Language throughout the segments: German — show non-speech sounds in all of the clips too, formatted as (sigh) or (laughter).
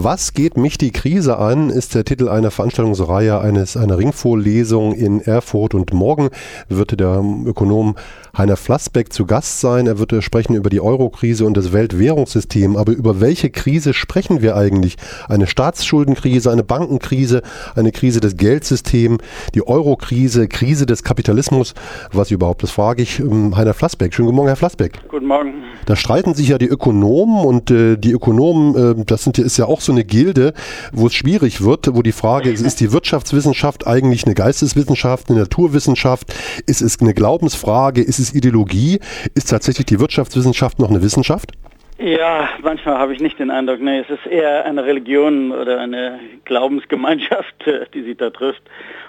Was geht mich die Krise an, ist der Titel einer Veranstaltungsreihe eines, einer Ringvorlesung in Erfurt und morgen wird der Ökonom Heiner Flassbeck zu Gast sein. Er wird sprechen über die Eurokrise und das Weltwährungssystem. Aber über welche Krise sprechen wir eigentlich? Eine Staatsschuldenkrise, eine Bankenkrise, eine Krise des Geldsystems, die Eurokrise, Krise des Kapitalismus. Was überhaupt, das frage ich ähm, Heiner Flassbeck. Schönen guten Morgen, Herr Flassbeck. Guten Morgen. Da streiten sich ja die Ökonomen und äh, die Ökonomen, äh, das sind, ist ja auch so eine Gilde, wo es schwierig wird, wo die Frage ist, ist die Wirtschaftswissenschaft eigentlich eine Geisteswissenschaft, eine Naturwissenschaft? Ist es eine Glaubensfrage? Ist es Ideologie? Ist tatsächlich die Wirtschaftswissenschaft noch eine Wissenschaft? Ja, manchmal habe ich nicht den Eindruck, nee, es ist eher eine Religion oder eine Glaubensgemeinschaft, (laughs) die sie da trifft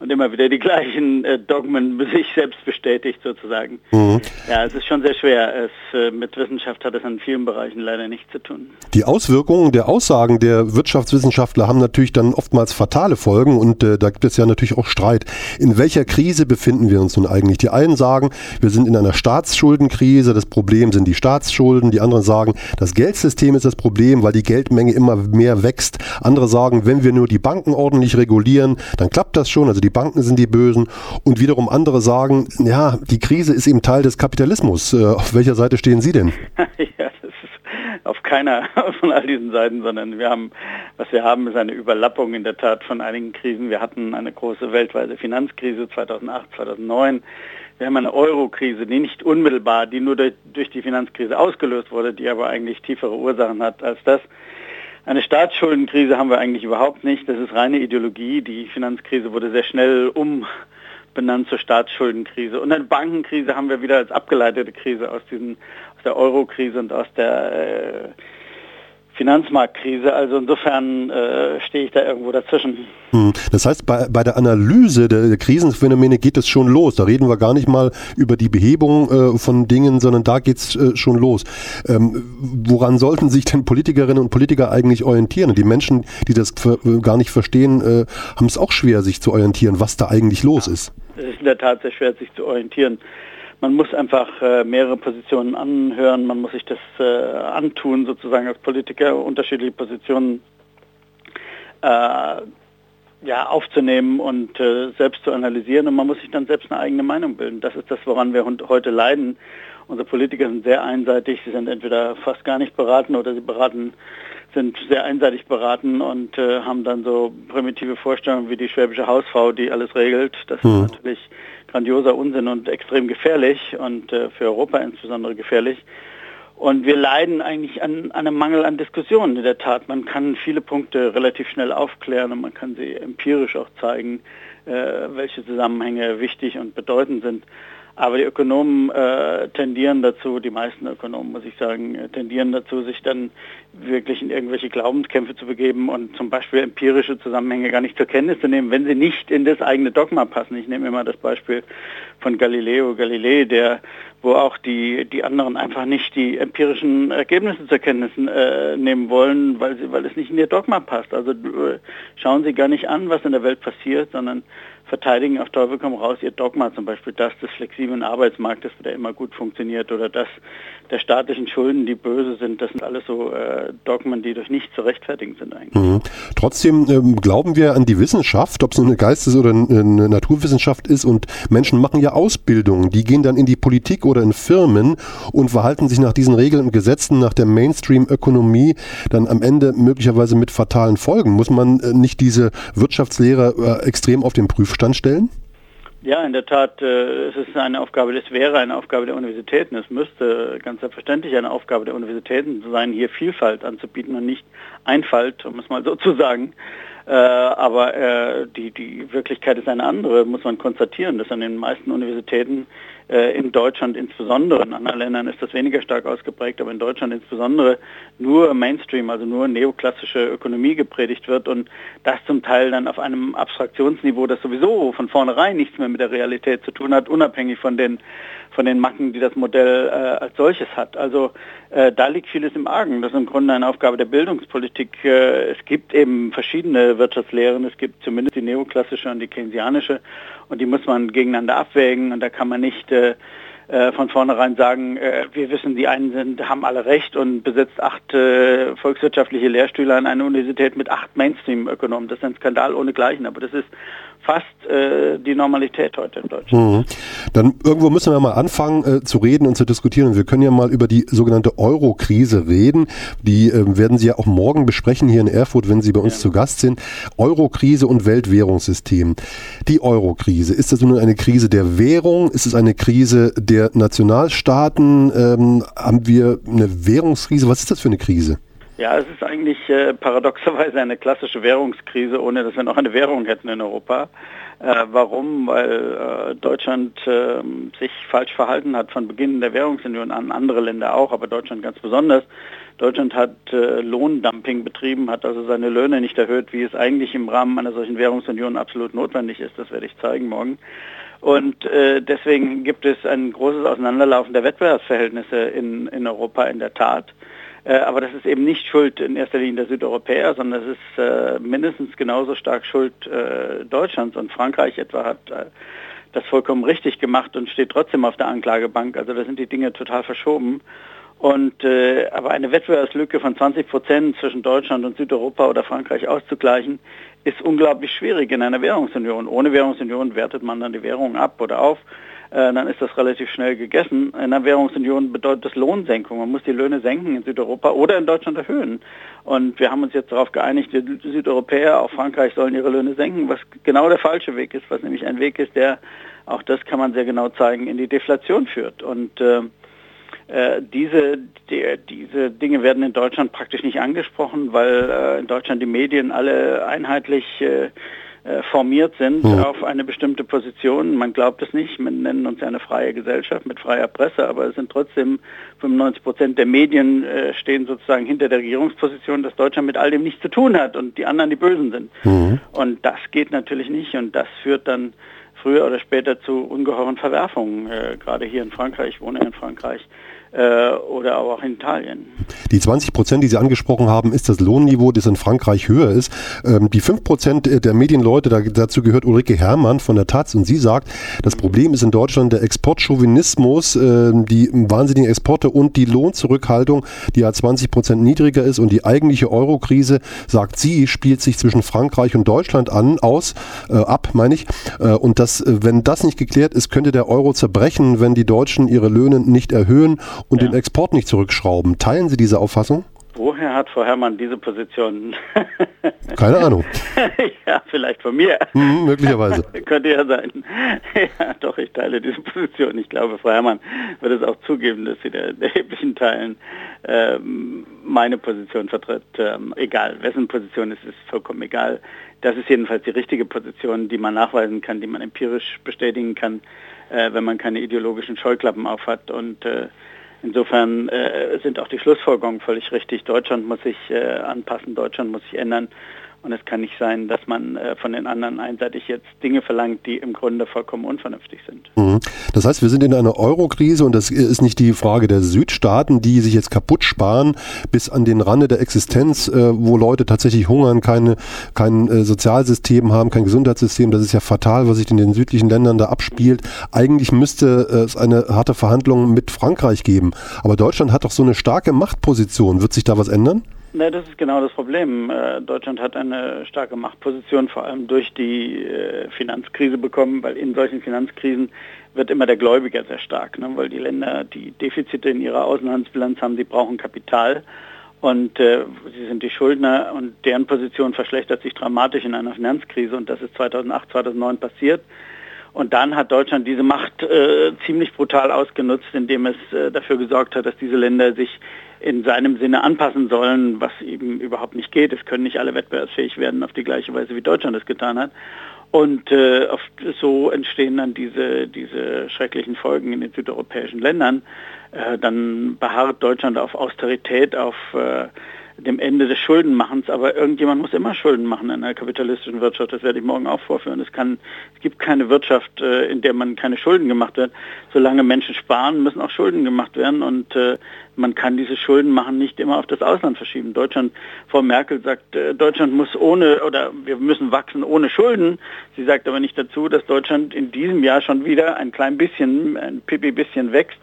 und immer wieder die gleichen äh, Dogmen (laughs) sich selbst bestätigt sozusagen. Mhm. Ja, es ist schon sehr schwer. Es, äh, mit Wissenschaft hat es in vielen Bereichen leider nichts zu tun. Die Auswirkungen der Aussagen der Wirtschaftswissenschaftler haben natürlich dann oftmals fatale Folgen und äh, da gibt es ja natürlich auch Streit. In welcher Krise befinden wir uns nun eigentlich? Die einen sagen, wir sind in einer Staatsschuldenkrise, das Problem sind die Staatsschulden. Die anderen sagen, das Geldsystem ist das Problem, weil die Geldmenge immer mehr wächst. Andere sagen, wenn wir nur die Banken ordentlich regulieren, dann klappt das schon. Also die die Banken sind die Bösen und wiederum andere sagen, ja, die Krise ist eben Teil des Kapitalismus. Äh, auf welcher Seite stehen Sie denn? (laughs) auf keiner (laughs) von all diesen Seiten, sondern wir haben, was wir haben, ist eine Überlappung in der Tat von einigen Krisen. Wir hatten eine große weltweite Finanzkrise 2008, 2009. Wir haben eine Euro-Krise, die nicht unmittelbar, die nur durch, durch die Finanzkrise ausgelöst wurde, die aber eigentlich tiefere Ursachen hat als das. Eine Staatsschuldenkrise haben wir eigentlich überhaupt nicht. Das ist reine Ideologie. Die Finanzkrise wurde sehr schnell umbenannt zur Staatsschuldenkrise. Und eine Bankenkrise haben wir wieder als abgeleitete Krise aus, diesen, aus der Euro-Krise und aus der äh, Finanzmarktkrise. Also insofern äh, stehe ich da irgendwo dazwischen. Hm. Das heißt, bei, bei der Analyse der, Krisenphänomene geht es schon los. Da reden wir gar nicht mal über die Behebung äh, von Dingen, sondern da geht es äh, schon los. Ähm, woran sollten sich denn Politikerinnen und Politiker eigentlich orientieren? Die Menschen, die das gar nicht verstehen, äh, haben es auch schwer, sich zu orientieren, was da eigentlich los ist. Es ist in der Tat sehr schwer, sich zu orientieren man muss einfach äh, mehrere Positionen anhören, man muss sich das äh, antun, sozusagen als Politiker, unterschiedliche Positionen äh, ja, aufzunehmen und äh, selbst zu analysieren und man muss sich dann selbst eine eigene Meinung bilden. Das ist das, woran wir heute leiden. Unsere Politiker sind sehr einseitig, sie sind entweder fast gar nicht beraten oder sie beraten sind sehr einseitig beraten und äh, haben dann so primitive Vorstellungen wie die schwäbische Hausfrau, die alles regelt. Das mhm. ist natürlich grandioser Unsinn und extrem gefährlich und äh, für Europa insbesondere gefährlich. Und wir leiden eigentlich an, an, einem Mangel an Diskussionen in der Tat. Man kann viele Punkte relativ schnell aufklären und man kann sie empirisch auch zeigen, äh, welche Zusammenhänge wichtig und bedeutend sind. Aber die Ökonomen äh, tendieren dazu, die meisten Ökonomen, muss ich sagen, äh, tendieren dazu, sich dann wirklich in irgendwelche Glaubenskämpfe zu begeben und zum Beispiel empirische Zusammenhänge gar nicht zur Kenntnis zu nehmen, wenn sie nicht in das eigene Dogma passen. Ich nehme immer das Beispiel von Galileo Galilei, der, wo auch die, die anderen einfach nicht die empirischen Ergebnisse zur Kenntnis äh, nehmen wollen, weil, sie, weil es nicht in ihr Dogma passt. Also äh, schauen Sie gar nicht an, was in der Welt passiert, sondern verteidigen auf Teufel komm raus ihr Dogma, zum Beispiel das des flexiblen Arbeitsmarktes, der immer gut funktioniert, oder das der staatlichen Schulden, die böse sind. Das sind alles so äh, Dogmen, die durch nichts zu rechtfertigen sind eigentlich. Mhm. Trotzdem ähm, glauben wir an die Wissenschaft, ob es eine Geistes- oder eine Naturwissenschaft ist, und Menschen machen ja Ausbildungen, die gehen dann in die Politik oder in Firmen und verhalten sich nach diesen Regeln und Gesetzen, nach der Mainstream-Ökonomie, dann am Ende möglicherweise mit fatalen Folgen. Muss man äh, nicht diese Wirtschaftslehre äh, extrem auf den Prüfstand Stand stellen? Ja, in der Tat, äh, es ist eine Aufgabe, es wäre eine Aufgabe der Universitäten. Es müsste ganz selbstverständlich eine Aufgabe der Universitäten sein, hier Vielfalt anzubieten und nicht Einfalt, um es mal so zu sagen. Äh, aber äh, die, die Wirklichkeit ist eine andere, muss man konstatieren, dass an den meisten Universitäten in Deutschland insbesondere, in anderen Ländern ist das weniger stark ausgeprägt, aber in Deutschland insbesondere nur Mainstream, also nur neoklassische Ökonomie gepredigt wird und das zum Teil dann auf einem Abstraktionsniveau, das sowieso von vornherein nichts mehr mit der Realität zu tun hat, unabhängig von den von den Macken, die das Modell äh, als solches hat. Also äh, da liegt vieles im Argen. Das ist im Grunde eine Aufgabe der Bildungspolitik. Äh, es gibt eben verschiedene Wirtschaftslehren. Es gibt zumindest die neoklassische und die keynesianische und die muss man gegeneinander abwägen und da kann man nicht äh, von vornherein sagen, äh, wir wissen, die einen sind, haben alle recht und besitzt acht äh, volkswirtschaftliche Lehrstühle an einer Universität mit acht Mainstream-Ökonomen. Das ist ein Skandal ohnegleichen, aber das ist fast äh, die Normalität heute in Deutschland. Mhm. Dann irgendwo müssen wir mal anfangen äh, zu reden und zu diskutieren. Und wir können ja mal über die sogenannte Euro-Krise reden. Die äh, werden Sie ja auch morgen besprechen hier in Erfurt, wenn Sie bei uns ja. zu Gast sind. Euro-Krise und Weltwährungssystem. Die Euro-Krise, ist das nun eine Krise der Währung? Ist es eine Krise der Nationalstaaten? Ähm, haben wir eine Währungskrise? Was ist das für eine Krise? Ja, es ist eigentlich äh, paradoxerweise eine klassische Währungskrise, ohne dass wir noch eine Währung hätten in Europa. Äh, warum? Weil äh, Deutschland ähm, sich falsch verhalten hat von Beginn der Währungsunion an, andere Länder auch, aber Deutschland ganz besonders. Deutschland hat äh, Lohndumping betrieben, hat also seine Löhne nicht erhöht, wie es eigentlich im Rahmen einer solchen Währungsunion absolut notwendig ist. Das werde ich zeigen morgen. Und äh, deswegen gibt es ein großes Auseinanderlaufen der Wettbewerbsverhältnisse in, in Europa in der Tat. Äh, aber das ist eben nicht Schuld in erster Linie der Südeuropäer, sondern das ist äh, mindestens genauso stark Schuld äh, Deutschlands. Und Frankreich etwa hat äh, das vollkommen richtig gemacht und steht trotzdem auf der Anklagebank. Also da sind die Dinge total verschoben. Und äh, aber eine Wettbewerbslücke von 20 Prozent zwischen Deutschland und Südeuropa oder Frankreich auszugleichen, ist unglaublich schwierig in einer Währungsunion. Ohne Währungsunion wertet man dann die Währung ab oder auf. Äh, dann ist das relativ schnell gegessen. In der Währungsunion bedeutet das Lohnsenkung. Man muss die Löhne senken in Südeuropa oder in Deutschland erhöhen. Und wir haben uns jetzt darauf geeinigt, die Südeuropäer, auch Frankreich, sollen ihre Löhne senken, was genau der falsche Weg ist, was nämlich ein Weg ist, der, auch das kann man sehr genau zeigen, in die Deflation führt. Und äh, äh diese, die, diese Dinge werden in Deutschland praktisch nicht angesprochen, weil äh, in Deutschland die Medien alle einheitlich äh, äh, formiert sind mhm. auf eine bestimmte Position. Man glaubt es nicht, wir nennen uns ja eine freie Gesellschaft mit freier Presse, aber es sind trotzdem 95 Prozent der Medien äh, stehen sozusagen hinter der Regierungsposition, dass Deutschland mit all dem nichts zu tun hat und die anderen die Bösen sind. Mhm. Und das geht natürlich nicht und das führt dann früher oder später zu ungeheuren Verwerfungen, äh, gerade hier in Frankreich, ich wohne in Frankreich, äh, oder auch in Italien. Die 20 Prozent, die Sie angesprochen haben, ist das Lohnniveau, das in Frankreich höher ist. Ähm, die 5 Prozent der Medienleute, da, dazu gehört Ulrike Herrmann von der Taz und sie sagt, das Problem ist in Deutschland der Exportchauvinismus, äh, die wahnsinnigen Exporte und die Lohnzurückhaltung, die ja 20 Prozent niedriger ist und die eigentliche Eurokrise, sagt sie, spielt sich zwischen Frankreich und Deutschland an, aus, äh, ab, meine ich. Äh, und das, äh, wenn das nicht geklärt ist, könnte der Euro zerbrechen, wenn die Deutschen ihre Löhne nicht erhöhen und ja. den Export nicht zurückschrauben. Teilen Sie diese Auffassung? Woher hat Frau Herrmann diese Position? (laughs) Keine Ahnung. (laughs) ja, vielleicht von mir. Mhm, möglicherweise. (laughs) Könnte ja sein. ja, doch, ich teile diese Position. Ich glaube, Frau Herrmann wird es auch zugeben, dass sie der erheblichen Teilen ähm, meine Position vertritt. Ähm, egal, wessen Position ist, ist vollkommen egal. Das ist jedenfalls die richtige Position, die man nachweisen kann, die man empirisch bestätigen kann, äh, wenn man keine ideologischen Scheuklappen aufhat. Und äh, insofern äh, sind auch die Schlussfolgerungen völlig richtig. Deutschland muss sich äh, anpassen, Deutschland muss sich ändern. Und es kann nicht sein, dass man äh, von den anderen einseitig jetzt Dinge verlangt, die im Grunde vollkommen unvernünftig sind. Mhm. Das heißt, wir sind in einer Eurokrise und das ist nicht die Frage der Südstaaten, die sich jetzt kaputt sparen bis an den Rande der Existenz, äh, wo Leute tatsächlich hungern, keine, kein äh, Sozialsystem haben, kein Gesundheitssystem. Das ist ja fatal, was sich in den südlichen Ländern da abspielt. Eigentlich müsste es eine harte Verhandlung mit Frankreich geben. Aber Deutschland hat doch so eine starke Machtposition. Wird sich da was ändern? Ne, das ist genau das Problem. Äh, Deutschland hat eine starke Machtposition, vor allem durch die äh, Finanzkrise bekommen, weil in solchen Finanzkrisen wird immer der Gläubiger sehr stark, ne? weil die Länder, die Defizite in ihrer Außenhandelsbilanz haben, die brauchen Kapital und äh, sie sind die Schuldner und deren Position verschlechtert sich dramatisch in einer Finanzkrise und das ist 2008, 2009 passiert. Und dann hat Deutschland diese Macht äh, ziemlich brutal ausgenutzt, indem es äh, dafür gesorgt hat, dass diese Länder sich in seinem Sinne anpassen sollen, was eben überhaupt nicht geht. Es können nicht alle wettbewerbsfähig werden auf die gleiche Weise, wie Deutschland es getan hat. Und äh, so entstehen dann diese, diese schrecklichen Folgen in den südeuropäischen Ländern. Äh, dann beharrt Deutschland auf Austerität, auf äh, dem Ende des Schuldenmachens, aber irgendjemand muss immer Schulden machen in einer kapitalistischen Wirtschaft. Das werde ich morgen auch vorführen. Es, kann, es gibt keine Wirtschaft, äh, in der man keine Schulden gemacht wird. Solange Menschen sparen, müssen auch Schulden gemacht werden und äh, man kann diese Schulden machen nicht immer auf das Ausland verschieben. Deutschland, Frau Merkel sagt, äh, Deutschland muss ohne oder wir müssen wachsen ohne Schulden. Sie sagt aber nicht dazu, dass Deutschland in diesem Jahr schon wieder ein klein bisschen, ein pipi bisschen wächst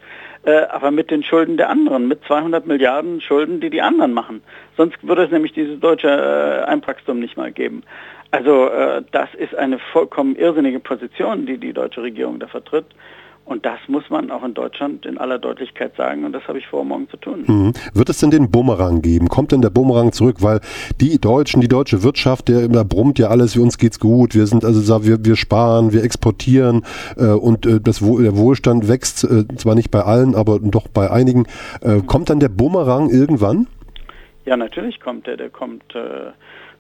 äh, aber mit den Schulden der anderen, mit 200 Milliarden Schulden, die die anderen machen. Sonst würde es nämlich dieses deutsche äh, Einpackstum nicht mal geben. Also äh, das ist eine vollkommen irrsinnige Position, die die deutsche Regierung da vertritt. Und das muss man auch in Deutschland in aller Deutlichkeit sagen und das habe ich vor, morgen zu tun. Mhm. Wird es denn den Bumerang geben? Kommt denn der Bumerang zurück? Weil die Deutschen, die deutsche Wirtschaft, der immer brummt ja alles, für uns geht's gut, wir sind also wir, wir sparen, wir exportieren äh, und äh, das, der Wohlstand wächst, äh, zwar nicht bei allen, aber doch bei einigen. Äh, kommt dann der Bumerang irgendwann? Ja, natürlich kommt der, der kommt äh,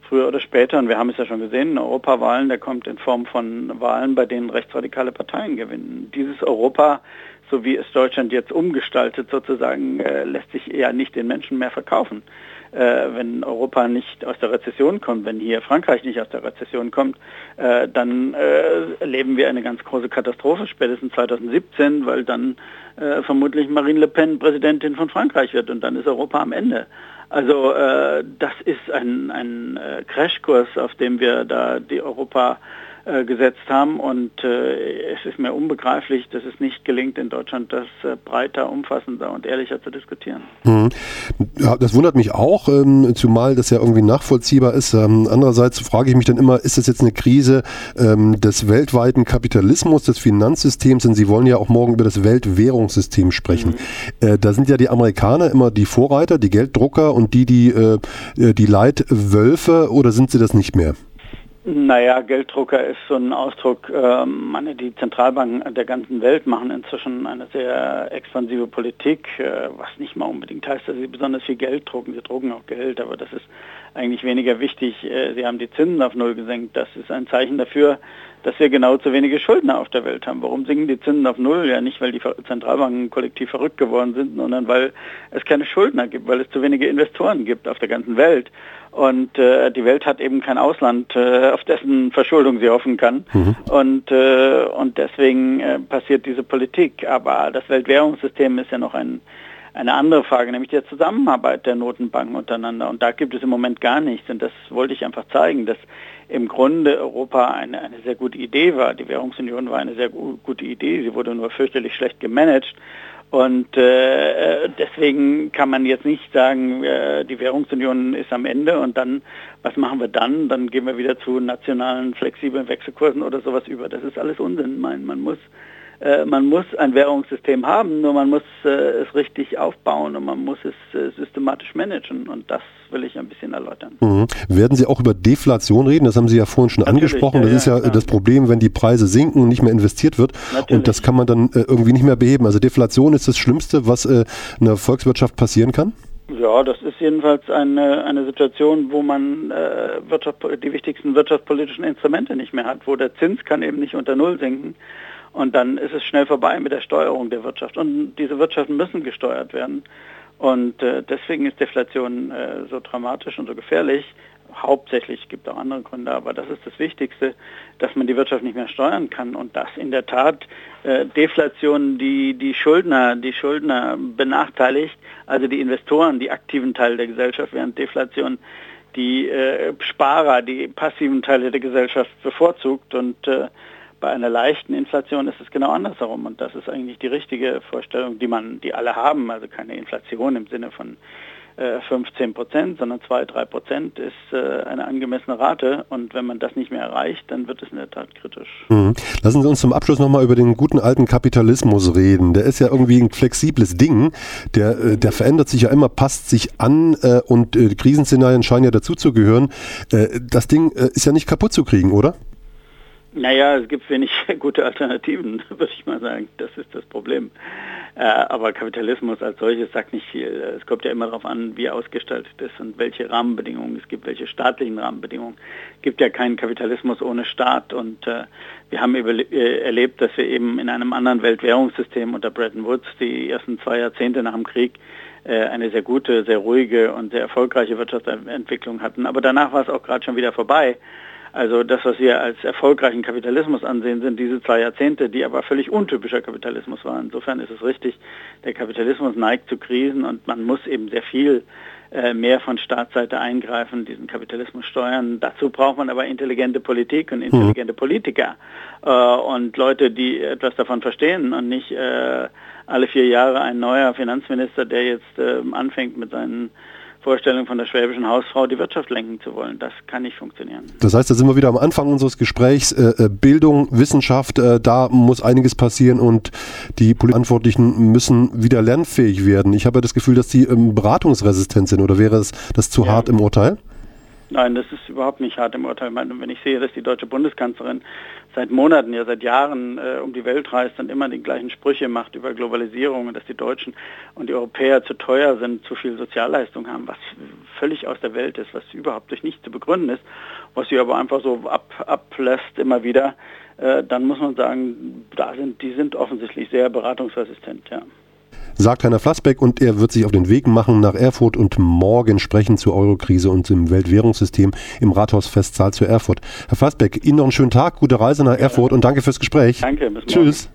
früher oder später, und wir haben es ja schon gesehen, Europawahlen, der kommt in Form von Wahlen, bei denen rechtsradikale Parteien gewinnen. Dieses Europa, so wie es Deutschland jetzt umgestaltet sozusagen, äh, lässt sich eher nicht den Menschen mehr verkaufen. Äh, wenn Europa nicht aus der Rezession kommt, wenn hier Frankreich nicht aus der Rezession kommt, äh, dann äh, erleben wir eine ganz große Katastrophe spätestens 2017, weil dann äh, vermutlich Marine Le Pen Präsidentin von Frankreich wird und dann ist Europa am Ende. Also äh, das ist ein, ein äh, Crashkurs, auf dem wir da die Europa äh, gesetzt haben. Und äh, es ist mir unbegreiflich, dass es nicht gelingt, in Deutschland das äh, breiter, umfassender und ehrlicher zu diskutieren. Mhm. Ja, das wundert mich auch, ähm, zumal das ja irgendwie nachvollziehbar ist. Ähm, andererseits frage ich mich dann immer, ist das jetzt eine Krise ähm, des weltweiten Kapitalismus, des Finanzsystems? Denn Sie wollen ja auch morgen über das Weltwährungssystem sprechen. Mhm. Äh, da sind ja die Amerikaner immer die Vorreiter, die Gelddrucker und die, die, äh, die Leitwölfe, oder sind sie das nicht mehr? Naja, Gelddrucker ist so ein Ausdruck, ähm, meine, die Zentralbanken der ganzen Welt machen inzwischen eine sehr expansive Politik, äh, was nicht mal unbedingt heißt, dass sie besonders viel Geld drucken. Sie drucken auch Geld, aber das ist eigentlich weniger wichtig. Äh, sie haben die Zinsen auf Null gesenkt. Das ist ein Zeichen dafür, dass wir genau zu wenige Schuldner auf der Welt haben. Warum sinken die Zinsen auf Null? Ja, nicht, weil die Zentralbanken kollektiv verrückt geworden sind, sondern weil es keine Schuldner gibt, weil es zu wenige Investoren gibt auf der ganzen Welt. Und äh, die Welt hat eben kein Ausland, äh, auf dessen Verschuldung sie hoffen kann. Mhm. Und, äh, und deswegen äh, passiert diese Politik. Aber das Weltwährungssystem ist ja noch ein, eine andere Frage, nämlich die Zusammenarbeit der Notenbanken untereinander. Und da gibt es im Moment gar nichts. Und das wollte ich einfach zeigen, dass im Grunde Europa eine, eine sehr gute Idee war. Die Währungsunion war eine sehr gute Idee. Sie wurde nur fürchterlich schlecht gemanagt. Und äh, deswegen kann man jetzt nicht sagen, äh, die Währungsunion ist am Ende und dann, was machen wir dann? Dann gehen wir wieder zu nationalen flexiblen Wechselkursen oder sowas über. Das ist alles Unsinn. Man, man muss man muss ein Währungssystem haben, nur man muss äh, es richtig aufbauen und man muss es äh, systematisch managen und das will ich ein bisschen erläutern. Mhm. Werden Sie auch über Deflation reden? Das haben Sie ja vorhin schon Natürlich, angesprochen. das ja, ist ja, ja das Problem, wenn die Preise sinken und nicht mehr investiert wird Natürlich. und das kann man dann äh, irgendwie nicht mehr beheben. Also Deflation ist das Schlimmste, was äh, einer Volkswirtschaft passieren kann? Ja, das ist jedenfalls eine, eine Situation, wo man äh, Wirtschaft, die wichtigsten wirtschaftspolitischen Instrumente nicht mehr hat, wo der Zins kann eben nicht unter Null sinken. Und dann ist es schnell vorbei mit der Steuerung der Wirtschaft. Und diese Wirtschaften müssen gesteuert werden. Und äh, deswegen ist Deflation äh, so dramatisch und so gefährlich. Hauptsächlich gibt es auch andere Gründe, aber das ist das Wichtigste, dass man die Wirtschaft nicht mehr steuern kann und dass in der Tat äh, Deflation die, die Schuldner, die Schuldner benachteiligt, also die Investoren, die aktiven Teile der Gesellschaft, während Deflation die äh, Sparer, die passiven Teile der Gesellschaft bevorzugt und äh, bei einer leichten Inflation ist es genau andersherum und das ist eigentlich die richtige Vorstellung, die man, die alle haben, also keine Inflation im Sinne von 15 äh, Prozent, sondern 2, 3 Prozent ist äh, eine angemessene Rate. Und wenn man das nicht mehr erreicht, dann wird es in der Tat kritisch. Mhm. Lassen Sie uns zum Abschluss nochmal über den guten alten Kapitalismus reden. Der ist ja irgendwie ein flexibles Ding. Der, äh, der verändert sich ja immer, passt sich an und Krisenszenarien scheinen ja dazuzugehören. das Ding ist ja nicht kaputt zu kriegen, oder? Naja, es gibt wenig (laughs) gute Alternativen, (laughs) würde ich mal sagen. Das ist das Problem. Äh, aber Kapitalismus als solches sagt nicht viel. Es kommt ja immer darauf an, wie ausgestaltet ist und welche Rahmenbedingungen es gibt, welche staatlichen Rahmenbedingungen. Es gibt ja keinen Kapitalismus ohne Staat und äh, wir haben äh, erlebt, dass wir eben in einem anderen Weltwährungssystem unter Bretton Woods die ersten zwei Jahrzehnte nach dem Krieg eine sehr gute, sehr ruhige und sehr erfolgreiche Wirtschaftsentwicklung hatten. Aber danach war es auch gerade schon wieder vorbei. Also das, was wir als erfolgreichen Kapitalismus ansehen, sind diese zwei Jahrzehnte, die aber völlig untypischer Kapitalismus waren. Insofern ist es richtig, der Kapitalismus neigt zu Krisen und man muss eben sehr viel äh, mehr von Staatsseite eingreifen, diesen Kapitalismus steuern. Dazu braucht man aber intelligente Politik und intelligente mhm. Politiker äh, und Leute, die etwas davon verstehen und nicht äh, alle vier Jahre ein neuer Finanzminister, der jetzt äh, anfängt mit seinen Vorstellung von der schwäbischen Hausfrau, die Wirtschaft lenken zu wollen. Das kann nicht funktionieren. Das heißt, da sind wir wieder am Anfang unseres Gesprächs. Äh, äh Bildung, Wissenschaft, äh, da muss einiges passieren und die Verantwortlichen müssen wieder lernfähig werden. Ich habe das Gefühl, dass sie ähm, beratungsresistent sind oder wäre es das zu ja. hart im Urteil? Nein, das ist überhaupt nicht hart im Urteil. Wenn ich sehe, dass die deutsche Bundeskanzlerin seit Monaten, ja seit Jahren äh, um die Welt reist und immer die gleichen Sprüche macht über Globalisierung und dass die Deutschen und die Europäer zu teuer sind, zu viel Sozialleistung haben, was völlig aus der Welt ist, was überhaupt durch nichts zu begründen ist, was sie aber einfach so ab, ablässt immer wieder, äh, dann muss man sagen, da sind, die sind offensichtlich sehr beratungsresistent, ja sagt Heiner Flassbeck und er wird sich auf den Weg machen nach Erfurt und morgen sprechen zur Eurokrise und im Weltwährungssystem im Rathausfestsaal zu Erfurt. Herr Flassbeck, Ihnen noch einen schönen Tag, gute Reise nach Erfurt und danke fürs Gespräch. Danke, bis morgen. Tschüss.